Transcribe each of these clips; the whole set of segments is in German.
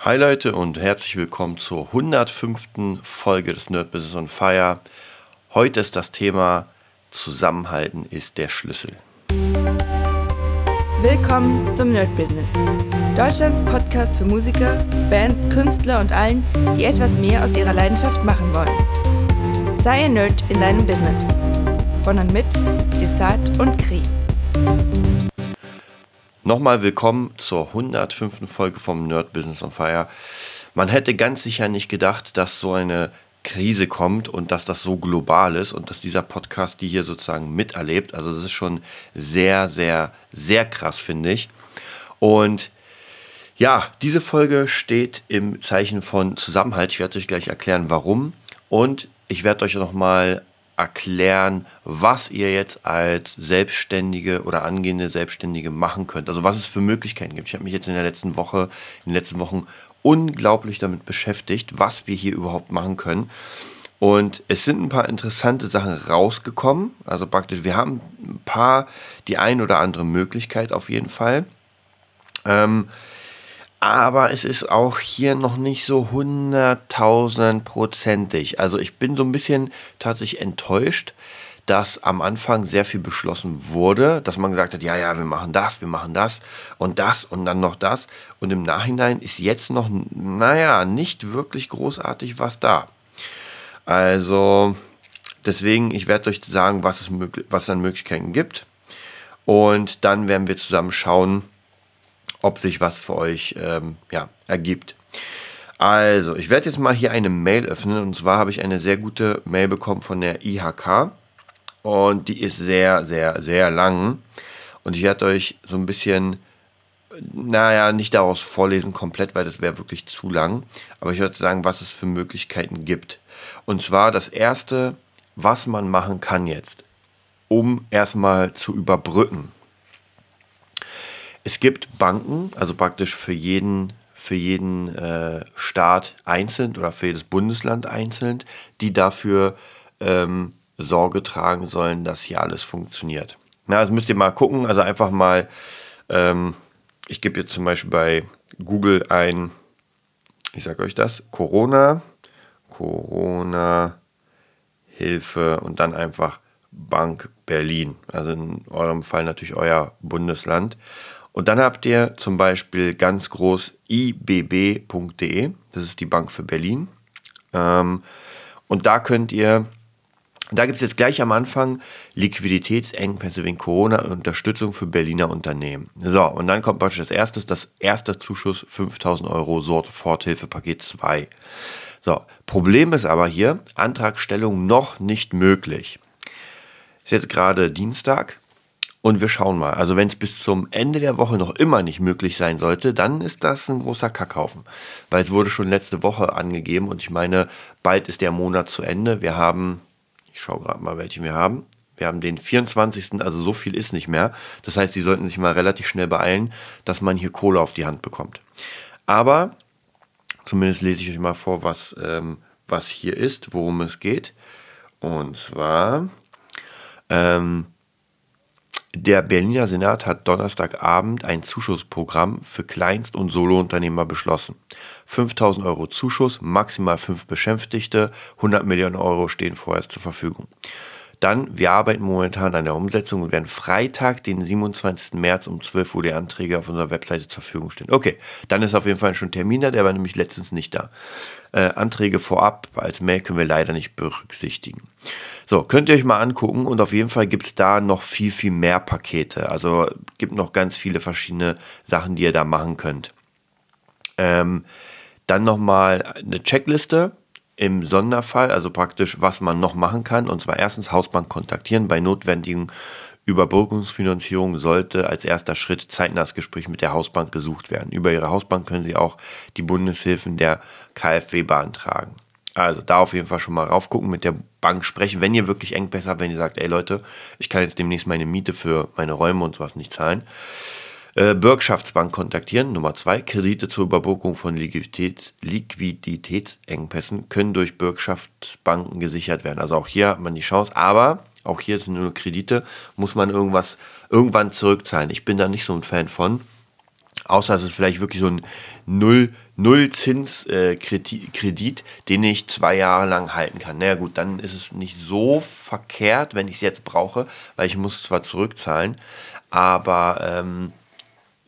Hi Leute und herzlich willkommen zur 105. Folge des Nerd Business on Fire. Heute ist das Thema Zusammenhalten ist der Schlüssel. Willkommen zum Nerd Business. Deutschlands Podcast für Musiker, Bands, Künstler und allen, die etwas mehr aus ihrer Leidenschaft machen wollen. Sei ein Nerd in deinem Business. Von und mit Desart und Kri. Nochmal willkommen zur 105. Folge vom Nerd Business on Fire. Man hätte ganz sicher nicht gedacht, dass so eine Krise kommt und dass das so global ist und dass dieser Podcast die hier sozusagen miterlebt. Also das ist schon sehr, sehr, sehr krass, finde ich. Und ja, diese Folge steht im Zeichen von Zusammenhalt. Ich werde euch gleich erklären, warum. Und ich werde euch nochmal erklären, was ihr jetzt als Selbstständige oder angehende Selbstständige machen könnt. Also was es für Möglichkeiten gibt. Ich habe mich jetzt in der letzten Woche, in den letzten Wochen unglaublich damit beschäftigt, was wir hier überhaupt machen können. Und es sind ein paar interessante Sachen rausgekommen. Also praktisch, wir haben ein paar, die ein oder andere Möglichkeit auf jeden Fall. Ähm, aber es ist auch hier noch nicht so hunderttausendprozentig. Also ich bin so ein bisschen tatsächlich enttäuscht, dass am Anfang sehr viel beschlossen wurde, dass man gesagt hat, ja, ja, wir machen das, wir machen das und das und dann noch das. Und im Nachhinein ist jetzt noch, naja, nicht wirklich großartig was da. Also deswegen, ich werde euch sagen, was es, was es an Möglichkeiten gibt. Und dann werden wir zusammen schauen, ob sich was für euch ähm, ja, ergibt. Also, ich werde jetzt mal hier eine Mail öffnen und zwar habe ich eine sehr gute Mail bekommen von der IHK und die ist sehr, sehr, sehr lang und ich werde euch so ein bisschen, naja, nicht daraus vorlesen komplett, weil das wäre wirklich zu lang, aber ich würde sagen, was es für Möglichkeiten gibt. Und zwar das erste, was man machen kann jetzt, um erstmal zu überbrücken. Es gibt Banken, also praktisch für jeden, für jeden äh, Staat einzeln oder für jedes Bundesland einzeln, die dafür ähm, Sorge tragen sollen, dass hier alles funktioniert. Na, also müsst ihr mal gucken, also einfach mal, ähm, ich gebe jetzt zum Beispiel bei Google ein, ich sage euch das, Corona, Corona Hilfe und dann einfach Bank Berlin. Also in eurem Fall natürlich euer Bundesland. Und dann habt ihr zum Beispiel ganz groß ibb.de, das ist die Bank für Berlin. Ähm, und da könnt ihr, da gibt es jetzt gleich am Anfang Liquiditätsengpässe wegen Corona Unterstützung für Berliner Unternehmen. So, und dann kommt praktisch das erste, das erste Zuschuss 5000 Euro Soforthilfepaket 2. So, Problem ist aber hier, Antragstellung noch nicht möglich. Ist jetzt gerade Dienstag. Und wir schauen mal. Also wenn es bis zum Ende der Woche noch immer nicht möglich sein sollte, dann ist das ein großer Kackhaufen. Weil es wurde schon letzte Woche angegeben und ich meine, bald ist der Monat zu Ende. Wir haben, ich schaue gerade mal, welchen wir haben. Wir haben den 24. Also so viel ist nicht mehr. Das heißt, Sie sollten sich mal relativ schnell beeilen, dass man hier Kohle auf die Hand bekommt. Aber zumindest lese ich euch mal vor, was, ähm, was hier ist, worum es geht. Und zwar ähm, der Berliner Senat hat Donnerstagabend ein Zuschussprogramm für Kleinst- und Solounternehmer beschlossen. 5000 Euro Zuschuss, maximal fünf Beschäftigte, 100 Millionen Euro stehen vorerst zur Verfügung. Dann, wir arbeiten momentan an der Umsetzung und werden Freitag, den 27. März um 12 Uhr die Anträge auf unserer Webseite zur Verfügung stehen. Okay, dann ist auf jeden Fall schon ein Termin da, der war nämlich letztens nicht da. Äh, Anträge vorab als Mail können wir leider nicht berücksichtigen. So, könnt ihr euch mal angucken und auf jeden Fall gibt es da noch viel, viel mehr Pakete. Also gibt noch ganz viele verschiedene Sachen, die ihr da machen könnt. Ähm, dann nochmal eine Checkliste im Sonderfall, also praktisch, was man noch machen kann. Und zwar erstens Hausbank kontaktieren. Bei notwendigen Überbrückungsfinanzierung sollte als erster Schritt zeitnah das Gespräch mit der Hausbank gesucht werden. Über Ihre Hausbank können Sie auch die Bundeshilfen der KfW beantragen. Also da auf jeden Fall schon mal raufgucken, mit der Bank sprechen, wenn ihr wirklich Engpässe habt, wenn ihr sagt, ey Leute, ich kann jetzt demnächst meine Miete für meine Räume und sowas nicht zahlen. Äh, Bürgschaftsbank kontaktieren. Nummer zwei, Kredite zur Überbrückung von Liquiditäts Liquiditätsengpässen können durch Bürgschaftsbanken gesichert werden. Also auch hier hat man die Chance, aber auch hier sind nur Kredite, muss man irgendwas irgendwann zurückzahlen. Ich bin da nicht so ein Fan von. Außer es ist vielleicht wirklich so ein null Nullzinskredit, äh, den ich zwei Jahre lang halten kann. Naja gut, dann ist es nicht so verkehrt, wenn ich es jetzt brauche, weil ich muss zwar zurückzahlen, aber ähm,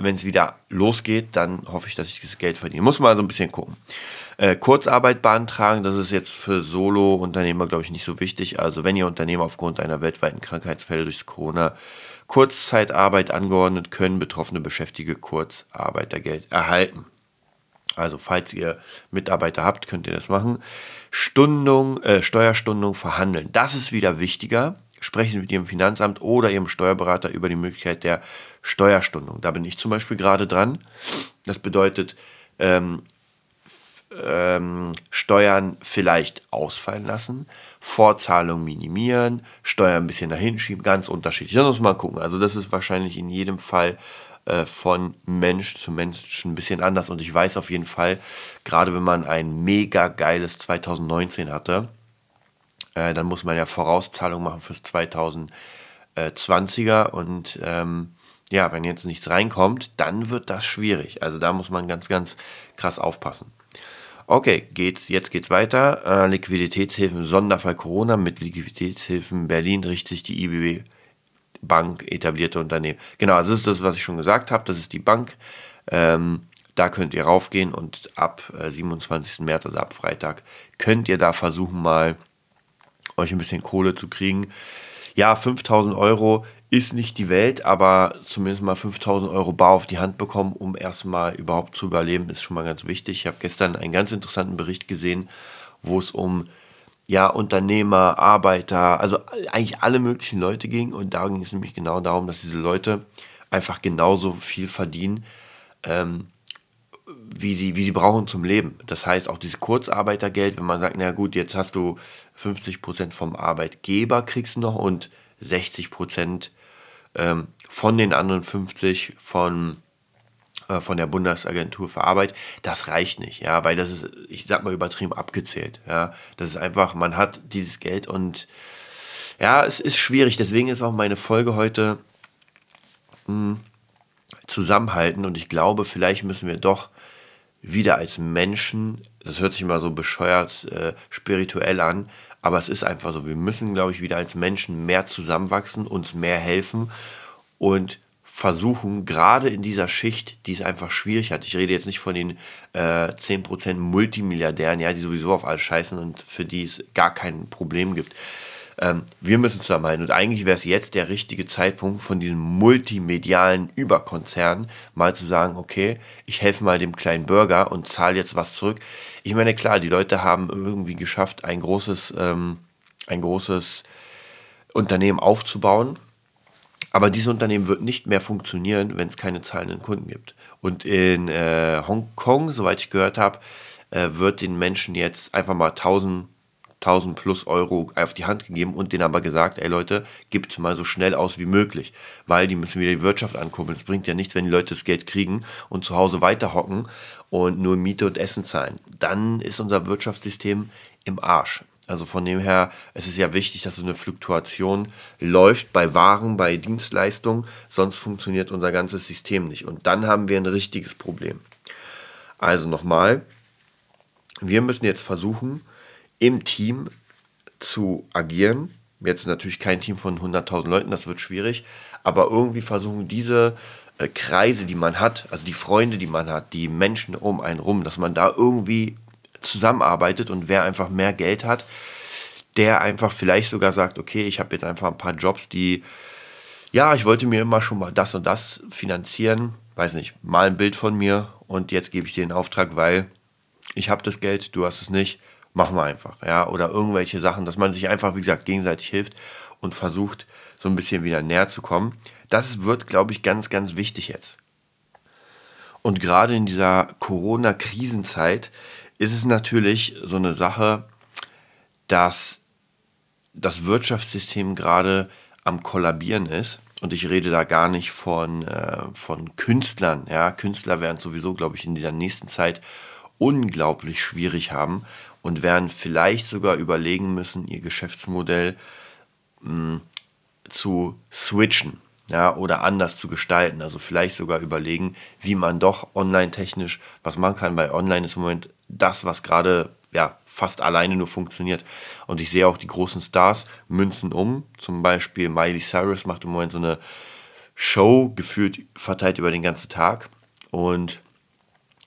wenn es wieder losgeht, dann hoffe ich, dass ich das Geld verdiene. Muss man so ein bisschen gucken. Äh, Kurzarbeit beantragen, das ist jetzt für Solo-Unternehmer, glaube ich, nicht so wichtig. Also wenn ihr Unternehmer aufgrund einer weltweiten Krankheitsfälle durch Corona Kurzzeitarbeit angeordnet, können betroffene Beschäftigte Kurzarbeitergeld erhalten. Also falls ihr Mitarbeiter habt, könnt ihr das machen. Stundung, äh, Steuerstundung verhandeln. Das ist wieder wichtiger. Sprechen Sie mit Ihrem Finanzamt oder Ihrem Steuerberater über die Möglichkeit der Steuerstundung. Da bin ich zum Beispiel gerade dran. Das bedeutet, ähm, ähm, Steuern vielleicht ausfallen lassen, Vorzahlung minimieren, Steuern ein bisschen dahin schieben, ganz unterschiedlich. Da muss man gucken. Also das ist wahrscheinlich in jedem Fall äh, von Mensch zu Mensch ein bisschen anders. Und ich weiß auf jeden Fall, gerade wenn man ein mega geiles 2019 hatte, äh, dann muss man ja Vorauszahlung machen fürs 2020er. Und ähm, ja, wenn jetzt nichts reinkommt, dann wird das schwierig. Also da muss man ganz, ganz krass aufpassen. Okay, geht's, jetzt geht's weiter. Äh, Liquiditätshilfen, Sonderfall Corona. Mit Liquiditätshilfen Berlin richtet sich die IBB Bank etablierte Unternehmen. Genau, also das ist das, was ich schon gesagt habe. Das ist die Bank. Ähm, da könnt ihr raufgehen und ab äh, 27. März, also ab Freitag, könnt ihr da versuchen, mal euch ein bisschen Kohle zu kriegen. Ja, 5000 Euro ist nicht die Welt, aber zumindest mal 5000 Euro bar auf die Hand bekommen, um erstmal überhaupt zu überleben, ist schon mal ganz wichtig. Ich habe gestern einen ganz interessanten Bericht gesehen, wo es um ja, Unternehmer, Arbeiter, also eigentlich alle möglichen Leute ging. Und da ging es nämlich genau darum, dass diese Leute einfach genauso viel verdienen, ähm, wie, sie, wie sie brauchen zum Leben. Das heißt, auch dieses Kurzarbeitergeld, wenn man sagt, na gut, jetzt hast du 50% vom Arbeitgeber kriegst du noch und 60% ähm, von den anderen 50 von äh, von der Bundesagentur für Arbeit, das reicht nicht, ja, weil das ist, ich sag mal übertrieben abgezählt, ja. Das ist einfach, man hat dieses Geld und ja, es ist schwierig. Deswegen ist auch meine Folge heute mh, hm, zusammenhalten und ich glaube, vielleicht müssen wir doch wieder als Menschen, das hört sich immer so bescheuert äh, spirituell an, aber es ist einfach so, wir müssen, glaube ich, wieder als Menschen mehr zusammenwachsen, uns mehr helfen und versuchen, gerade in dieser Schicht, die es einfach schwierig hat, ich rede jetzt nicht von den äh, 10% Multimilliardären, ja, die sowieso auf alles scheißen und für die es gar kein Problem gibt. Ähm, wir müssen zusammenhalten. Und eigentlich wäre es jetzt der richtige Zeitpunkt von diesem multimedialen Überkonzern mal zu sagen, okay, ich helfe mal dem kleinen Bürger und zahle jetzt was zurück. Ich meine, klar, die Leute haben irgendwie geschafft, ein großes, ähm, ein großes Unternehmen aufzubauen aber dieses Unternehmen wird nicht mehr funktionieren, wenn es keine zahlenden Kunden gibt. Und in äh, Hongkong, soweit ich gehört habe, äh, wird den Menschen jetzt einfach mal 1000, 1000 plus Euro auf die Hand gegeben und denen aber gesagt, ey Leute, gibt mal so schnell aus wie möglich, weil die müssen wieder die Wirtschaft ankurbeln. Es bringt ja nichts, wenn die Leute das Geld kriegen und zu Hause weiterhocken und nur Miete und Essen zahlen. Dann ist unser Wirtschaftssystem im Arsch. Also von dem her, es ist ja wichtig, dass so eine Fluktuation läuft bei Waren, bei Dienstleistungen, sonst funktioniert unser ganzes System nicht. Und dann haben wir ein richtiges Problem. Also nochmal, wir müssen jetzt versuchen, im Team zu agieren. Jetzt natürlich kein Team von 100.000 Leuten, das wird schwierig, aber irgendwie versuchen diese Kreise, die man hat, also die Freunde, die man hat, die Menschen um einen rum, dass man da irgendwie zusammenarbeitet und wer einfach mehr Geld hat, der einfach vielleicht sogar sagt, okay, ich habe jetzt einfach ein paar Jobs, die, ja, ich wollte mir immer schon mal das und das finanzieren, weiß nicht, mal ein Bild von mir und jetzt gebe ich dir den Auftrag, weil ich habe das Geld, du hast es nicht, machen wir einfach, ja, oder irgendwelche Sachen, dass man sich einfach, wie gesagt, gegenseitig hilft und versucht, so ein bisschen wieder näher zu kommen. Das wird, glaube ich, ganz, ganz wichtig jetzt. Und gerade in dieser Corona-Krisenzeit ist es natürlich so eine Sache, dass das Wirtschaftssystem gerade am Kollabieren ist. Und ich rede da gar nicht von, äh, von Künstlern. Ja, Künstler werden sowieso, glaube ich, in dieser nächsten Zeit unglaublich schwierig haben und werden vielleicht sogar überlegen müssen, ihr Geschäftsmodell mh, hm, zu switchen. Ja, oder anders zu gestalten. Also vielleicht sogar überlegen, wie man doch online-technisch was machen kann, weil online ist im Moment das, was gerade ja, fast alleine nur funktioniert. Und ich sehe auch die großen Stars münzen um. Zum Beispiel Miley Cyrus macht im Moment so eine Show, gefühlt verteilt über den ganzen Tag und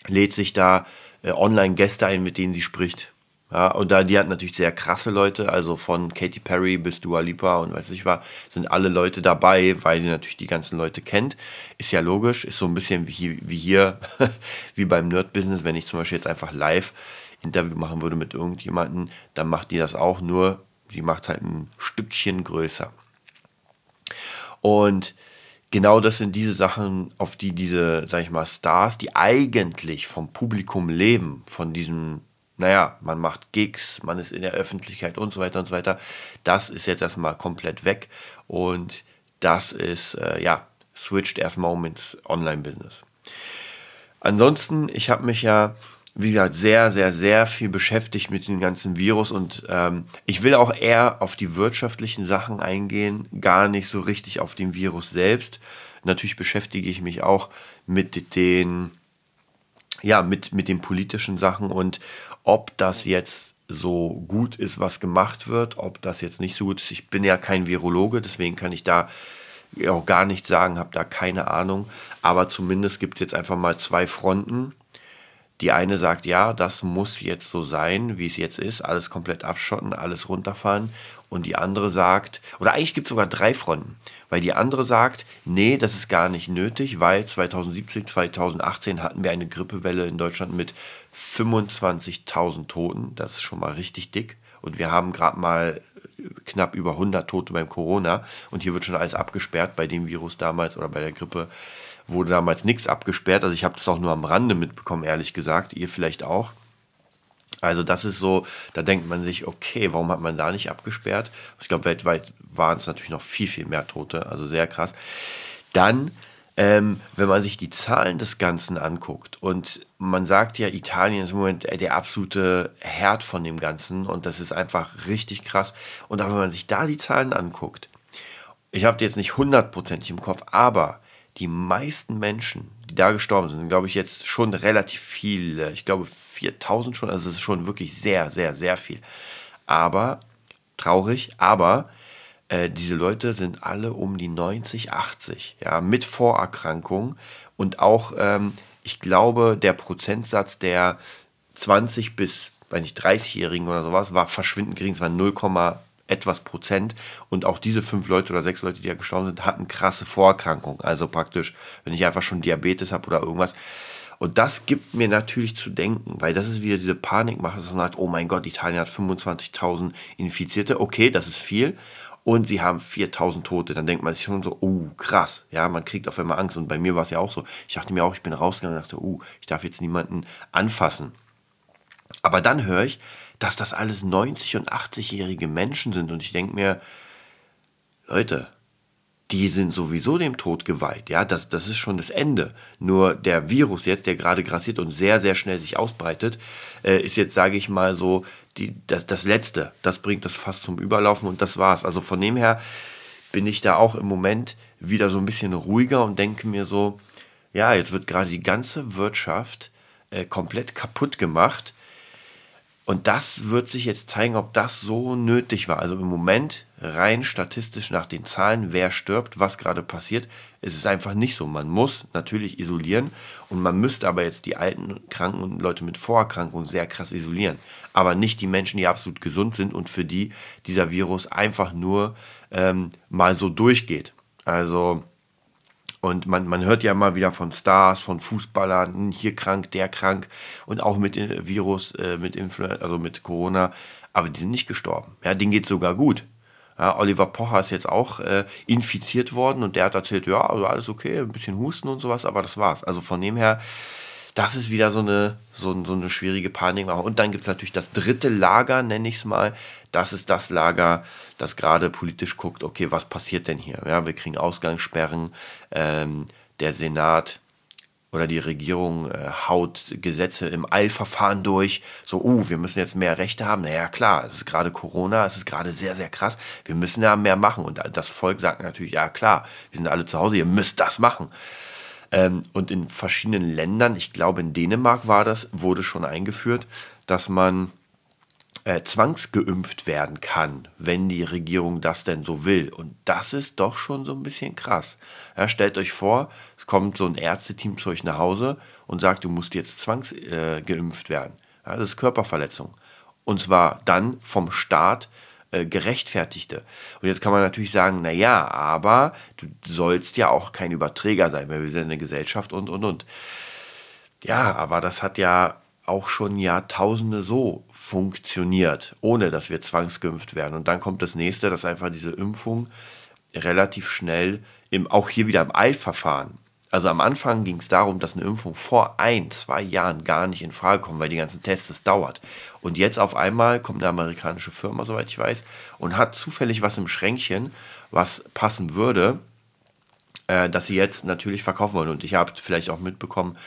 lädt sich da äh, online Gäste ein, mit denen sie spricht. Ja, und da, die hat natürlich sehr krasse Leute, also von Katy Perry bis Dua Lipa und weiß ich was, sind alle Leute dabei, weil sie natürlich die ganzen Leute kennt. Ist ja logisch, ist so ein bisschen wie, wie hier, wie beim Nerd-Business, wenn ich zum Beispiel jetzt einfach live Interview machen würde mit irgendjemandem, dann macht die das auch, nur sie macht halt ein Stückchen größer. Und genau das sind diese Sachen, auf die diese, sag ich mal, Stars, die eigentlich vom Publikum leben, von diesem, naja, man macht Gigs, man ist in der Öffentlichkeit und so weiter und so weiter, das ist jetzt erstmal komplett weg und das ist, äh, ja, switcht erstmal um ins Online-Business. Ansonsten, ich habe mich ja wie gesagt, sehr, sehr, sehr viel beschäftigt mit diesem ganzen Virus und ähm, ich will auch eher auf die wirtschaftlichen Sachen eingehen, gar nicht so richtig auf den Virus selbst. Natürlich beschäftige ich mich auch mit den, ja, mit, mit den politischen Sachen und ob das jetzt so gut ist, was gemacht wird, ob das jetzt nicht so gut ist. Ich bin ja kein Virologe, deswegen kann ich da auch gar nichts sagen, habe da keine Ahnung. Aber zumindest gibt es jetzt einfach mal zwei Fronten die eine sagt, ja, das muss jetzt so sein, wie es jetzt ist, alles komplett abschotten, alles runterfahren. Und die andere sagt, oder eigentlich gibt es sogar drei Fronten, weil die andere sagt, nee, das ist gar nicht nötig, weil 2017, 2018 hatten wir eine Grippewelle in Deutschland mit 25.000 Toten. Das ist schon mal richtig dick. Und wir haben gerade mal knapp über 100 Tote beim Corona. Und hier wird schon alles abgesperrt bei dem Virus damals oder bei der Grippe wurde damals nichts abgesperrt. Also ich habe das auch nur am Rande mitbekommen, ehrlich gesagt. Ihr vielleicht auch. Also das ist so, da denkt man sich, okay, warum hat man da nicht abgesperrt? Ich glaube, weltweit waren es natürlich noch viel, viel mehr Tote, also sehr krass. Dann, ähm, wenn man sich die Zahlen des Ganzen anguckt und man sagt ja, Italien ist im Moment der absolute Herd von dem Ganzen und das ist einfach richtig krass. Und auch wenn man sich da die Zahlen anguckt, ich habe die jetzt nicht hundertprozentig im Kopf, aber die meisten Menschen, die da gestorben sind, glaube ich jetzt schon relativ viele. Ich glaube 4000 schon, also es ist schon wirklich sehr, sehr, sehr viel. Aber, traurig, aber äh, diese Leute sind alle um die 90, 80, ja, mit Vorerkrankungen und auch, ähm, ich glaube, der Prozentsatz der 20 bis, weiß nicht, 30-Jährigen oder sowas war verschwindend gering, es war 0, etwas Prozent. Und auch diese fünf Leute oder sechs Leute, die ja gestorben sind, hatten krasse Vorerkrankungen. Also praktisch, wenn ich einfach schon Diabetes habe oder irgendwas. Und das gibt mir natürlich zu denken, weil das ist wieder diese Panikmache, dass man sagt, oh mein Gott, Italien hat 25.000 Infizierte. Okay, das ist viel. Und sie haben 4000 Tote. Dann denkt man sich schon so, oh, krass. Ja, man kriegt auf einmal Angst. Und bei mir war es ja auch so. Ich dachte mir auch, ich bin rausgegangen und dachte, oh, ich darf jetzt niemanden anfassen. Aber dann höre ich, dass das alles 90- und 80-jährige Menschen sind. Und ich denke mir, Leute, die sind sowieso dem Tod geweiht. Ja, das, das ist schon das Ende. Nur der Virus jetzt, der gerade grassiert und sehr, sehr schnell sich ausbreitet, äh, ist jetzt, sage ich mal so, die, das, das Letzte. Das bringt das fast zum Überlaufen und das war's. Also von dem her bin ich da auch im Moment wieder so ein bisschen ruhiger und denke mir so, ja, jetzt wird gerade die ganze Wirtschaft äh, komplett kaputt gemacht und das wird sich jetzt zeigen, ob das so nötig war. Also im Moment, rein statistisch nach den Zahlen, wer stirbt, was gerade passiert, ist es einfach nicht so. Man muss natürlich isolieren und man müsste aber jetzt die alten Kranken und Leute mit Vorerkrankungen sehr krass isolieren. Aber nicht die Menschen, die absolut gesund sind und für die dieser Virus einfach nur ähm, mal so durchgeht. Also und man, man hört ja mal wieder von Stars, von Fußballern, hm, hier krank, der krank und auch mit dem Virus, äh, mit Influenza, also mit Corona, aber die sind nicht gestorben. Ja, denen geht sogar gut. Ja, Oliver Pocher ist jetzt auch äh, infiziert worden und der hat erzählt, ja, also alles okay, ein bisschen Husten und sowas, aber das war's. Also von dem her, das ist wieder so eine, so, so eine schwierige Panik. Und dann gibt es natürlich das dritte Lager, nenne ich es mal. Das ist das Lager, das gerade politisch guckt, okay, was passiert denn hier? Ja, wir kriegen Ausgangssperren. Ähm, der Senat oder die Regierung äh, haut Gesetze im Eilverfahren durch. So, uh, wir müssen jetzt mehr Rechte haben. Naja, klar, es ist gerade Corona, es ist gerade sehr, sehr krass. Wir müssen ja mehr machen. Und das Volk sagt natürlich, ja klar, wir sind alle zu Hause, ihr müsst das machen. Ähm, und in verschiedenen Ländern, ich glaube in Dänemark war das, wurde schon eingeführt, dass man äh, zwangsgeimpft werden kann, wenn die Regierung das denn so will. Und das ist doch schon so ein bisschen krass. Ja, stellt euch vor, es kommt so ein Ärzteteam zu euch nach Hause und sagt, du musst jetzt zwangsgeimpft äh, werden. Ja, das ist Körperverletzung. Und zwar dann vom Staat äh, gerechtfertigte. Und jetzt kann man natürlich sagen, na ja, aber du sollst ja auch kein Überträger sein, weil wir sind eine Gesellschaft und und und. Ja, aber das hat ja auch schon Jahrtausende so funktioniert, ohne dass wir zwangsgeimpft werden. Und dann kommt das nächste, dass einfach diese Impfung relativ schnell, im, auch hier wieder im Eilverfahren, also am Anfang ging es darum, dass eine Impfung vor ein, zwei Jahren gar nicht in Frage kommt, weil die ganzen Tests, das dauert. Und jetzt auf einmal kommt eine amerikanische Firma, soweit ich weiß, und hat zufällig was im Schränkchen, was passen würde, äh, dass sie jetzt natürlich verkaufen wollen. Und ich habe vielleicht auch mitbekommen,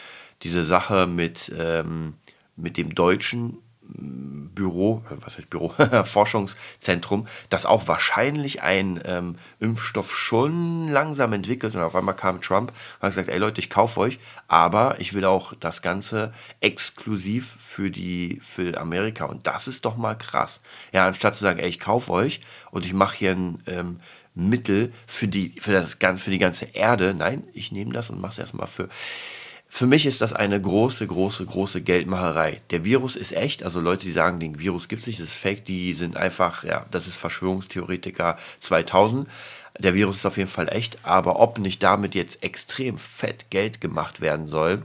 diese Sache mit ähm, mit dem deutschen Büro, äh, was heißt Büro, Forschungszentrum, das auch wahrscheinlich ein ähm, Impfstoff schon langsam entwickelt. Und auf einmal kam Trump und hat gesagt, ey Leute, ich kaufe euch, aber ich will auch das Ganze exklusiv für die für Amerika. Und das ist doch mal krass. Ja, anstatt zu sagen, ey, ich kaufe euch und ich mache hier ein ähm, Mittel für die für das für die ganze Erde, nein, ich nehme das und mache es erstmal für für mich ist das eine große, große, große Geldmacherei. Der Virus ist echt, also Leute, die sagen, den Virus gibt es nicht, das ist fake, die sind einfach, ja, das ist Verschwörungstheoretiker 2000. Der Virus ist auf jeden Fall echt, aber ob nicht damit jetzt extrem fett Geld gemacht werden soll,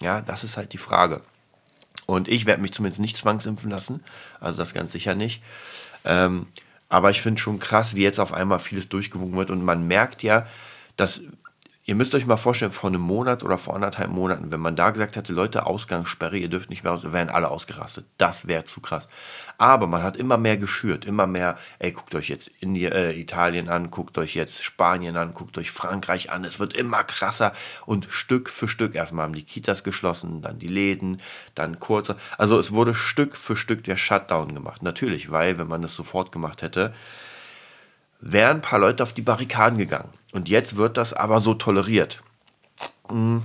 ja, das ist halt die Frage. Und ich werde mich zumindest nicht zwangsimpfen lassen, also das ganz sicher nicht. Ähm, aber ich finde schon krass, wie jetzt auf einmal vieles durchgewogen wird und man merkt ja, dass Ihr müsst euch mal vorstellen, vor einem Monat oder vor anderthalb Monaten, wenn man da gesagt hätte, Leute, Ausgangssperre, ihr dürft nicht mehr raus, wären alle ausgerastet. Das wäre zu krass. Aber man hat immer mehr geschürt, immer mehr, ey, guckt euch jetzt Indien, äh, Italien an, guckt euch jetzt Spanien an, guckt euch Frankreich an. Es wird immer krasser und Stück für Stück. Erstmal haben die Kitas geschlossen, dann die Läden, dann kurzer. Also es wurde Stück für Stück der Shutdown gemacht. Natürlich, weil, wenn man das sofort gemacht hätte, wären ein paar Leute auf die Barrikaden gegangen. Und jetzt wird das aber so toleriert. Hm.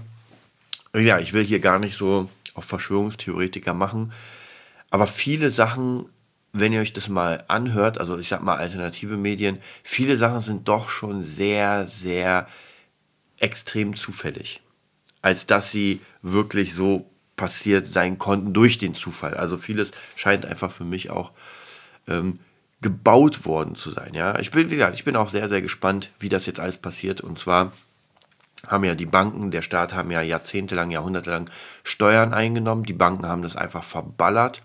Ja, ich will hier gar nicht so auf Verschwörungstheoretiker machen, aber viele Sachen, wenn ihr euch das mal anhört, also ich sag mal alternative Medien, viele Sachen sind doch schon sehr, sehr extrem zufällig, als dass sie wirklich so passiert sein konnten durch den Zufall. Also vieles scheint einfach für mich auch ähm, gebaut worden zu sein. Ja, ich bin, wie gesagt, ich bin auch sehr, sehr gespannt, wie das jetzt alles passiert. Und zwar haben ja die Banken, der Staat haben ja jahrzehntelang, jahrhundertelang Steuern eingenommen. Die Banken haben das einfach verballert.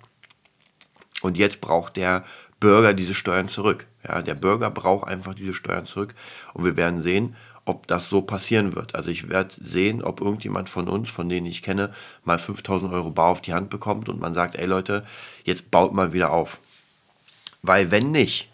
Und jetzt braucht der Bürger diese Steuern zurück. Ja, der Bürger braucht einfach diese Steuern zurück. Und wir werden sehen, ob das so passieren wird. Also ich werde sehen, ob irgendjemand von uns, von denen ich kenne, mal 5000 Euro Bar auf die Hand bekommt und man sagt, ey Leute, jetzt baut mal wieder auf. Weil wenn nicht,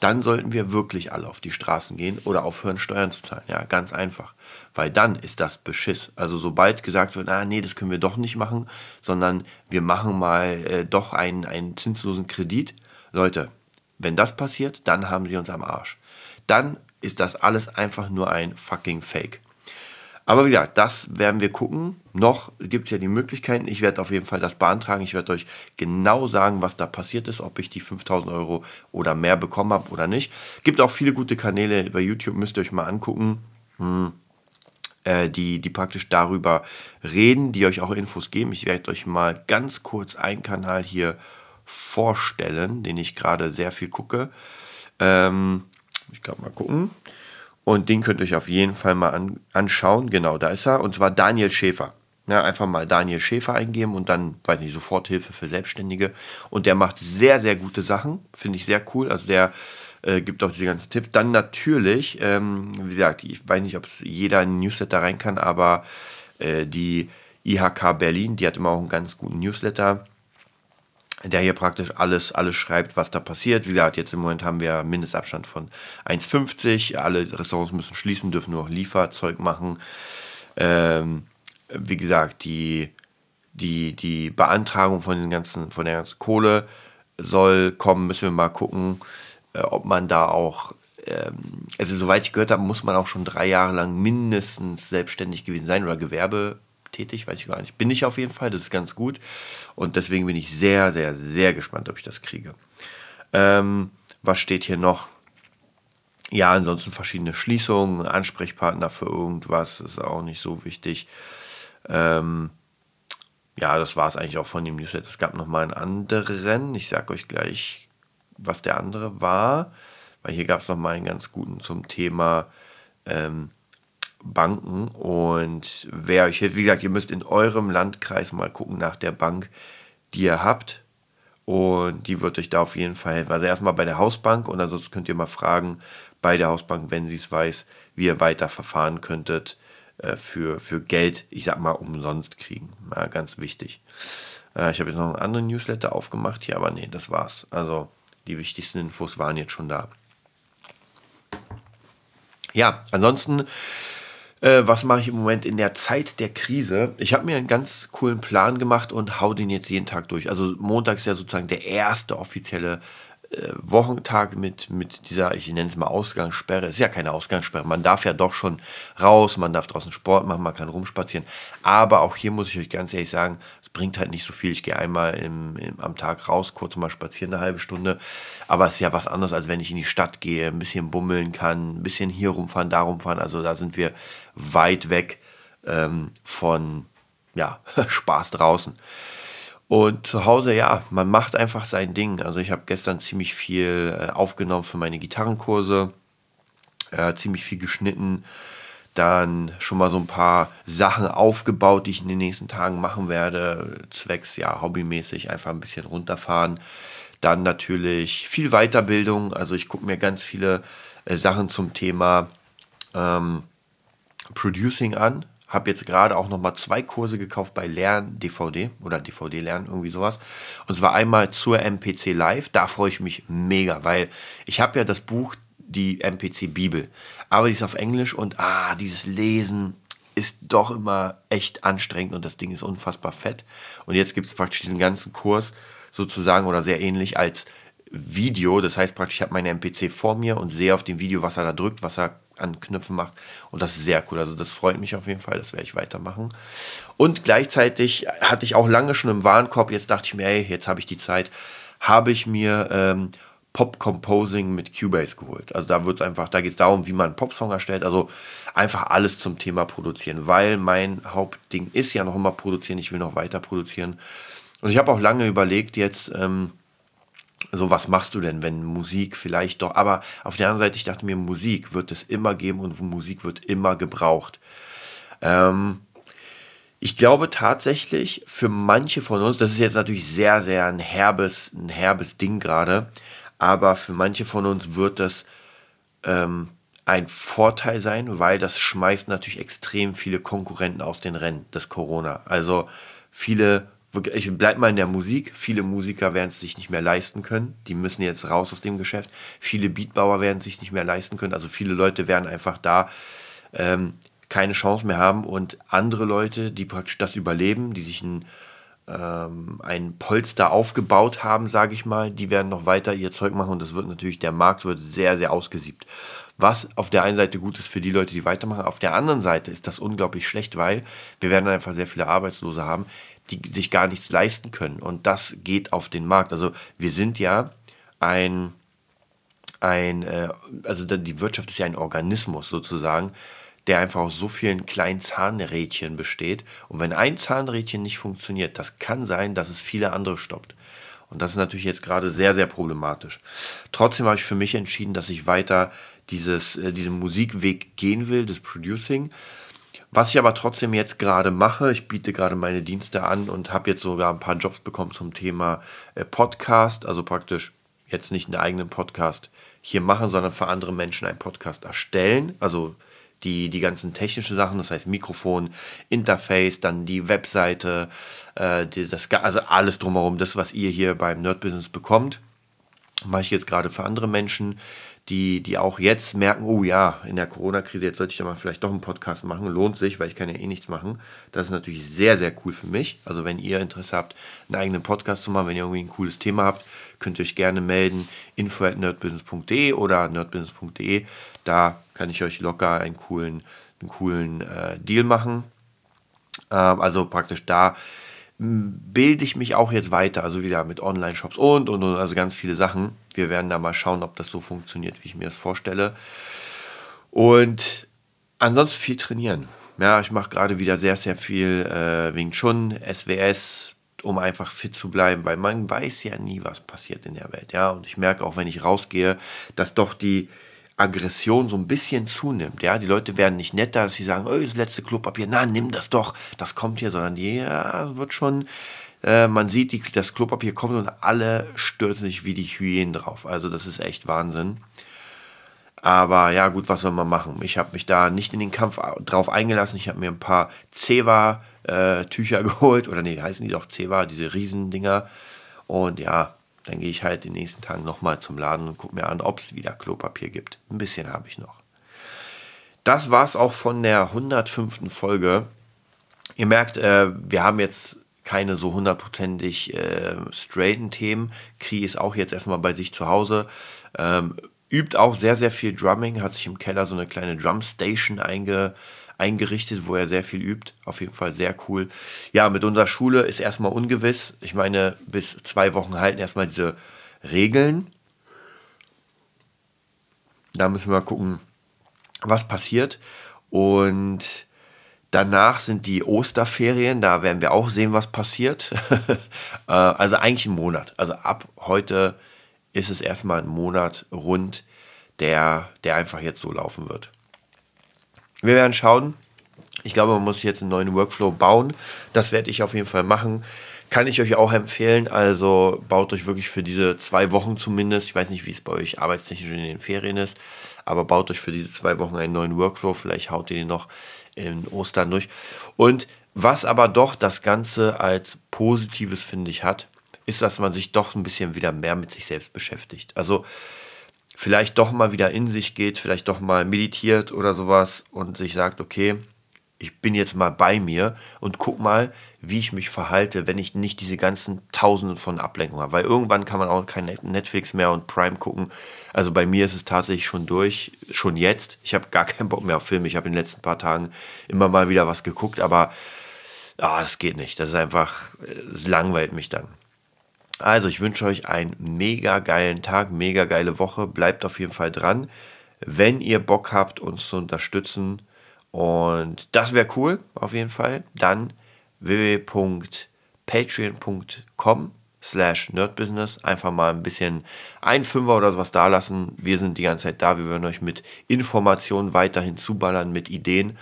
dann sollten wir wirklich alle auf die Straßen gehen oder aufhören, Steuern zu zahlen. Ja, ganz einfach. Weil dann ist das Beschiss. Also sobald gesagt wird, ah nee, das können wir doch nicht machen, sondern wir machen mal äh, doch einen, einen zinslosen Kredit. Leute, wenn das passiert, dann haben sie uns am Arsch. Dann ist das alles einfach nur ein fucking Fake. Aber wie gesagt, das werden wir gucken. Noch gibt es ja die Möglichkeiten. Ich werde auf jeden Fall das beantragen. Ich werde euch genau sagen, was da passiert ist, ob ich die 5000 Euro oder mehr bekommen habe oder nicht. Gibt auch viele gute Kanäle bei YouTube, müsst ihr euch mal angucken. Hm äh, die, die praktisch darüber reden, die euch auch Infos geben. Ich werde euch mal ganz kurz einen Kanal hier vorstellen, den ich gerade sehr viel gucke. Ähm, ich kann mal gucken. Und den könnt ihr euch auf jeden Fall mal an, anschauen. Genau, da ist er. Und zwar Daniel Schäfer. Ja, einfach mal Daniel Schäfer eingeben und dann, weiß nicht, Soforthilfe für Selbstständige. Und der macht sehr, sehr gute Sachen. Finde ich sehr cool. Also der äh, gibt auch diese ganzen Tipps. Dann natürlich, ähm, wie gesagt, ich weiß nicht, ob es jeder in den Newsletter rein kann, aber äh, die IHK Berlin, die hat immer auch einen ganz guten Newsletter der hier praktisch alles, alles schreibt, was da passiert. Wie gesagt, jetzt im Moment haben wir Mindestabstand von 1,50. Alle Restaurants müssen schließen, dürfen nur noch Lieferzeug machen. Ähm, wie gesagt, die, die, die Beantragung von, den ganzen, von der ganzen Kohle soll kommen, müssen wir mal gucken, äh, ob man da auch, ähm, also soweit ich gehört habe, muss man auch schon drei Jahre lang mindestens selbstständig gewesen sein oder Gewerbe tätig, weiß ich gar nicht. Bin ich auf jeden Fall, das ist ganz gut. Und deswegen bin ich sehr, sehr, sehr gespannt, ob ich das kriege. Ähm, was steht hier noch? Ja, ansonsten verschiedene Schließungen, Ansprechpartner für irgendwas, ist auch nicht so wichtig. Ähm, ja, das war es eigentlich auch von dem Newsletter. Es gab noch mal einen anderen. Ich sage euch gleich, was der andere war, weil hier gab es noch mal einen ganz guten zum Thema ähm, Banken. Und wer euch hilft, wie gesagt, ihr müsst in eurem Landkreis mal gucken nach der Bank, die ihr habt. Und die wird euch da auf jeden Fall helfen. Also erstmal bei der Hausbank und ansonsten könnt ihr mal fragen bei der Hausbank, wenn sie es weiß, wie ihr weiter verfahren könntet äh, für, für Geld, ich sag mal, umsonst kriegen. Ja, ganz wichtig. Äh, ich habe jetzt noch einen anderen Newsletter aufgemacht hier, aber nee, das war's. Also die wichtigsten Infos waren jetzt schon da. Ja, ansonsten äh, was mache ich im Moment in der Zeit der Krise? Ich habe mir einen ganz coolen Plan gemacht und hau den jetzt jeden Tag durch. Also Montag ist ja sozusagen der erste offizielle Wochentag mit, mit dieser, ich nenne es mal Ausgangssperre. Ist ja keine Ausgangssperre. Man darf ja doch schon raus, man darf draußen Sport machen, man kann rumspazieren. Aber auch hier muss ich euch ganz ehrlich sagen, es bringt halt nicht so viel. Ich gehe einmal im, im, am Tag raus, kurz mal spazieren, eine halbe Stunde. Aber es ist ja was anderes, als wenn ich in die Stadt gehe, ein bisschen bummeln kann, ein bisschen hier rumfahren, da rumfahren. Also da sind wir weit weg ähm, von ja, Spaß draußen. Und zu Hause, ja, man macht einfach sein Ding. Also ich habe gestern ziemlich viel äh, aufgenommen für meine Gitarrenkurse, äh, ziemlich viel geschnitten, dann schon mal so ein paar Sachen aufgebaut, die ich in den nächsten Tagen machen werde, zwecks ja hobbymäßig einfach ein bisschen runterfahren. Dann natürlich viel Weiterbildung, also ich gucke mir ganz viele äh, Sachen zum Thema ähm, Producing an, habe jetzt gerade auch noch mal zwei Kurse gekauft bei Lern DVD oder DVD Lernen, irgendwie sowas. Und zwar einmal zur MPC Live. Da freue ich mich mega, weil ich habe ja das Buch, die MPC Bibel. Aber die ist auf Englisch und ah, dieses Lesen ist doch immer echt anstrengend und das Ding ist unfassbar fett. Und jetzt gibt es praktisch diesen ganzen Kurs sozusagen oder sehr ähnlich als Video. Das heißt praktisch, ich habe meine MPC vor mir und sehe auf dem Video, was er da drückt, was er an Knöpfen macht. Und das ist sehr cool. Also das freut mich auf jeden Fall. Das werde ich weitermachen. Und gleichzeitig hatte ich auch lange schon im Warenkorb. Jetzt dachte ich mir, hey, jetzt habe ich die Zeit. Habe ich mir ähm, Pop Composing mit Cubase geholt. Also da wird einfach, da geht es darum, wie man einen Popsong erstellt. Also einfach alles zum Thema produzieren, weil mein Hauptding ist ja noch immer produzieren. Ich will noch weiter produzieren. Und ich habe auch lange überlegt, jetzt ähm, so, was machst du denn, wenn Musik vielleicht doch, aber auf der anderen Seite, ich dachte mir, Musik wird es immer geben und Musik wird immer gebraucht. Ähm, ich glaube tatsächlich, für manche von uns, das ist jetzt natürlich sehr, sehr ein herbes, ein herbes Ding gerade, aber für manche von uns wird das ähm, ein Vorteil sein, weil das schmeißt natürlich extrem viele Konkurrenten aus den Rennen, das Corona. Also viele ich bleib mal in der Musik. Viele Musiker werden es sich nicht mehr leisten können. Die müssen jetzt raus aus dem Geschäft. Viele Beatbauer werden es sich nicht mehr leisten können. Also viele Leute werden einfach da ähm, keine Chance mehr haben. Und andere Leute, die praktisch das überleben, die sich ein, ähm, ein Polster aufgebaut haben, sage ich mal, die werden noch weiter ihr Zeug machen. Und das wird natürlich, der Markt wird sehr, sehr ausgesiebt. Was auf der einen Seite gut ist für die Leute, die weitermachen. Auf der anderen Seite ist das unglaublich schlecht, weil wir werden einfach sehr viele Arbeitslose haben, die sich gar nichts leisten können. Und das geht auf den Markt. Also wir sind ja ein, ein äh, also die Wirtschaft ist ja ein Organismus sozusagen, der einfach aus so vielen kleinen Zahnrädchen besteht. Und wenn ein Zahnrädchen nicht funktioniert, das kann sein, dass es viele andere stoppt. Und das ist natürlich jetzt gerade sehr, sehr problematisch. Trotzdem habe ich für mich entschieden, dass ich weiter dieses, äh, diesen Musikweg gehen will, das Producing. Was ich aber trotzdem jetzt gerade mache, ich biete gerade meine Dienste an und habe jetzt sogar ein paar Jobs bekommen zum Thema äh, Podcast, also praktisch jetzt nicht einen eigenen Podcast hier machen, sondern für andere Menschen einen Podcast erstellen. Also die, die ganzen technischen Sachen, das heißt Mikrofon, Interface, dann die Webseite, äh, die, das, also alles drumherum, das, was ihr hier beim Nerd Business bekommt, mache ich jetzt gerade für andere Menschen die, die auch jetzt merken, oh ja, in der Corona-Krise, jetzt sollte ich ja mal vielleicht doch einen Podcast machen, lohnt sich, weil ich kann ja eh nichts machen. Das ist natürlich sehr, sehr cool für mich. Also wenn ihr Interesse habt, einen eigenen Podcast zu machen, wenn ihr irgendwie ein cooles Thema habt, könnt ihr euch gerne melden, info at nerdbusiness.de oder nerdbusiness.de. Da kann ich euch locker einen coolen, einen coolen äh, Deal machen. Ähm, also praktisch da bilde ich mich auch jetzt weiter, also wieder mit Online-Shops und, und, und, also ganz viele Sachen. Wir werden da mal schauen, ob das so funktioniert, wie ich mir das vorstelle. Und ansonsten viel trainieren. Ja, ich mache gerade wieder sehr, sehr viel äh, Wing Chun, SWS, um einfach fit zu bleiben, weil man weiß ja nie, was passiert in der Welt. Ja, und ich merke auch, wenn ich rausgehe, dass doch die, Aggression so ein bisschen zunimmt. Ja, die Leute werden nicht netter, dass sie sagen, oh, das letzte Klopapier, na, nimm das doch, das kommt hier, sondern ja, wird schon, äh, man sieht, die, das Klopapier kommt und alle stürzen sich wie die Hyänen drauf. Also das ist echt Wahnsinn. Aber ja, gut, was soll man machen? Ich habe mich da nicht in den Kampf drauf eingelassen. Ich habe mir ein paar Ceva-Tücher äh, geholt. Oder nee, heißen die doch Ceva, diese Riesendinger. Und ja, dann gehe ich halt den nächsten Tag nochmal zum Laden und gucke mir an, ob es wieder Klopapier gibt. Ein bisschen habe ich noch. Das war es auch von der 105. Folge. Ihr merkt, äh, wir haben jetzt keine so hundertprozentig äh, straighten Themen. Kri ist auch jetzt erstmal bei sich zu Hause. Ähm, übt auch sehr, sehr viel Drumming, hat sich im Keller so eine kleine Drumstation einge, eingerichtet, wo er sehr viel übt. Auf jeden Fall sehr cool. Ja, mit unserer Schule ist erstmal ungewiss. Ich meine, bis zwei Wochen halten erstmal diese Regeln. Da müssen wir gucken, was passiert. Und danach sind die Osterferien. Da werden wir auch sehen, was passiert. Äh, also eigentlich ein Monat. Also ab heute ist es erstmal ein Monat rund, der, der einfach jetzt so laufen wird. Wir werden schauen. Ich glaube, man muss jetzt einen neuen Workflow bauen. Das werde ich auf jeden Fall machen. Kann ich euch auch empfehlen. Also baut euch wirklich für diese zwei Wochen zumindest, ich weiß nicht, wie es bei euch arbeitstechnisch in den Ferien ist, aber baut euch für diese zwei Wochen einen neuen Workflow. Vielleicht haut ihr den noch in Ostern durch. Und was aber doch das Ganze als Positives, finde ich, hat, ist, dass man sich doch ein bisschen wieder mehr mit sich selbst beschäftigt. Also vielleicht doch mal wieder in sich geht, vielleicht doch mal meditiert oder sowas und sich sagt, okay, ich bin jetzt mal bei mir und guck mal, wie ich mich verhalte, wenn ich nicht diese ganzen Tausenden von Ablenkungen habe. Weil irgendwann kann man auch kein Netflix mehr und Prime gucken. Also bei mir ist es tatsächlich schon durch, schon jetzt. Ich habe gar keinen Bock mehr auf Filme. Ich habe in den letzten paar Tagen immer mal wieder was geguckt, aber ah, das geht nicht. Das ist einfach, es langweilt mich dann. Also, ich wünsche euch einen mega geilen Tag, mega geile Woche. Bleibt auf jeden Fall dran. Wenn ihr Bock habt, uns zu unterstützen, und das wäre cool, auf jeden Fall, dann www.patreon.com slash nerdbusiness. Einfach mal ein bisschen ein Fünfer oder sowas da lassen. Wir sind die ganze Zeit da. Wir werden euch mit Informationen weiterhin zuballern, mit Ideen.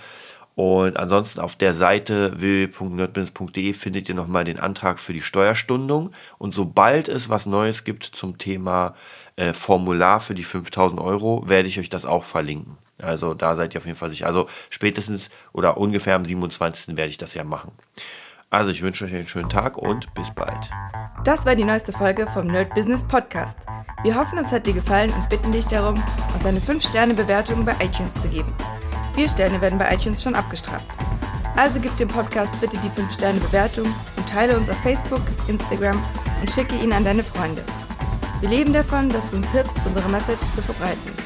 Und ansonsten auf der Seite www.nerdbusiness.de findet ihr nochmal den Antrag für die Steuerstundung. Und sobald es was Neues gibt zum Thema äh, Formular für die 5000 Euro, werde ich euch das auch verlinken. Also da seid ihr auf jeden Fall sicher. Also spätestens oder ungefähr am 27. werde ich das ja machen. Also ich wünsche euch einen schönen Tag und bis bald. Das war die neueste Folge vom Nerd Business Podcast. Wir hoffen, es hat dir gefallen und bitten dich darum, uns eine 5-Sterne-Bewertung bei iTunes zu geben. Vier Sterne werden bei iTunes schon abgestraft. Also gib dem Podcast bitte die 5-Sterne-Bewertung und teile uns auf Facebook, Instagram und schicke ihn an deine Freunde. Wir leben davon, dass du uns hilfst, unsere Message zu verbreiten.